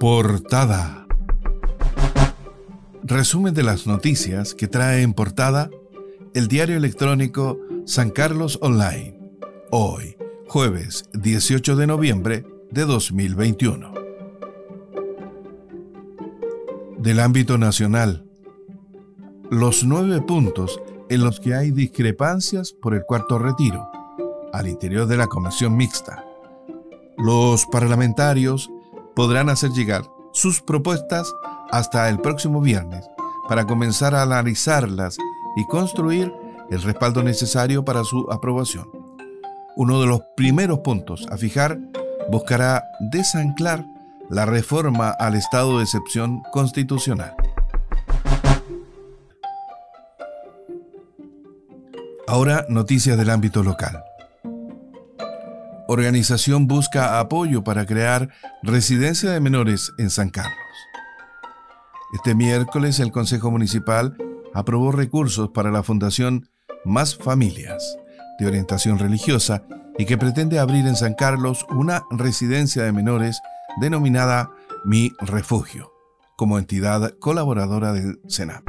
Portada. Resumen de las noticias que trae en portada el diario electrónico San Carlos Online. Hoy, jueves 18 de noviembre de 2021. Del ámbito nacional, los nueve puntos en los que hay discrepancias por el cuarto retiro, al interior de la comisión mixta. Los parlamentarios podrán hacer llegar sus propuestas hasta el próximo viernes para comenzar a analizarlas y construir el respaldo necesario para su aprobación. Uno de los primeros puntos a fijar buscará desanclar la reforma al estado de excepción constitucional. Ahora noticias del ámbito local organización busca apoyo para crear residencia de menores en San Carlos. Este miércoles el Consejo Municipal aprobó recursos para la Fundación Más Familias, de orientación religiosa, y que pretende abrir en San Carlos una residencia de menores denominada Mi Refugio, como entidad colaboradora del Senado.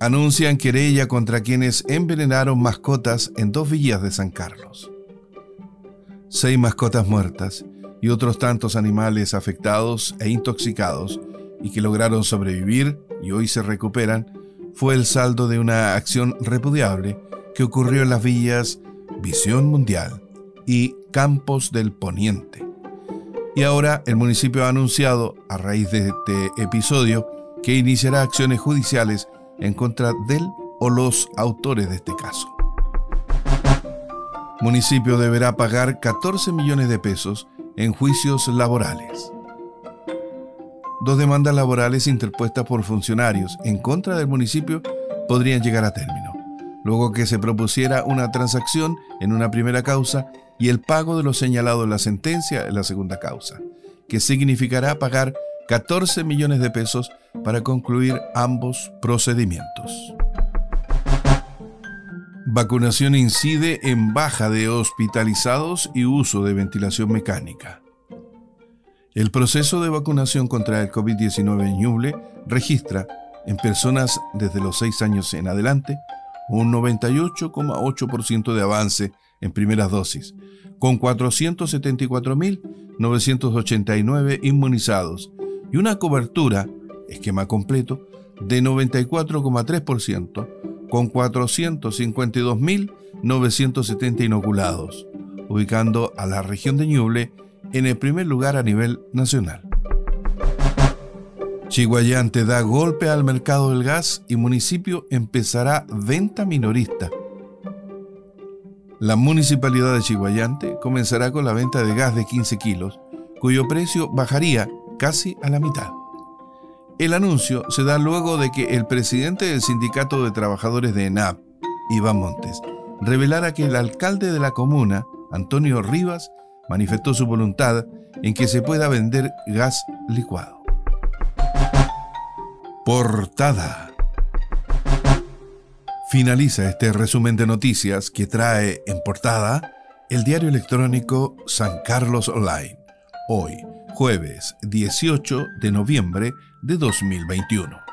Anuncian querella contra quienes envenenaron mascotas en dos villas de San Carlos seis mascotas muertas y otros tantos animales afectados e intoxicados y que lograron sobrevivir y hoy se recuperan, fue el saldo de una acción repudiable que ocurrió en las villas Visión Mundial y Campos del Poniente. Y ahora el municipio ha anunciado, a raíz de este episodio, que iniciará acciones judiciales en contra del o los autores de este caso municipio deberá pagar 14 millones de pesos en juicios laborales. Dos demandas laborales interpuestas por funcionarios en contra del municipio podrían llegar a término, luego que se propusiera una transacción en una primera causa y el pago de lo señalado en la sentencia en la segunda causa, que significará pagar 14 millones de pesos para concluir ambos procedimientos. Vacunación incide en baja de hospitalizados y uso de ventilación mecánica. El proceso de vacunación contra el COVID-19 en Ñuble registra en personas desde los 6 años en adelante un 98,8% de avance en primeras dosis, con 474.989 inmunizados y una cobertura, esquema completo, de 94,3%, con 452.970 inoculados, ubicando a la región de Ñuble en el primer lugar a nivel nacional. Chiguayante da golpe al mercado del gas y municipio empezará venta minorista. La municipalidad de Chiguayante comenzará con la venta de gas de 15 kilos, cuyo precio bajaría casi a la mitad. El anuncio se da luego de que el presidente del Sindicato de Trabajadores de ENAP, Iván Montes, revelara que el alcalde de la comuna, Antonio Rivas, manifestó su voluntad en que se pueda vender gas licuado. Portada. Finaliza este resumen de noticias que trae en portada el diario electrónico San Carlos Online. Hoy, jueves 18 de noviembre de 2021.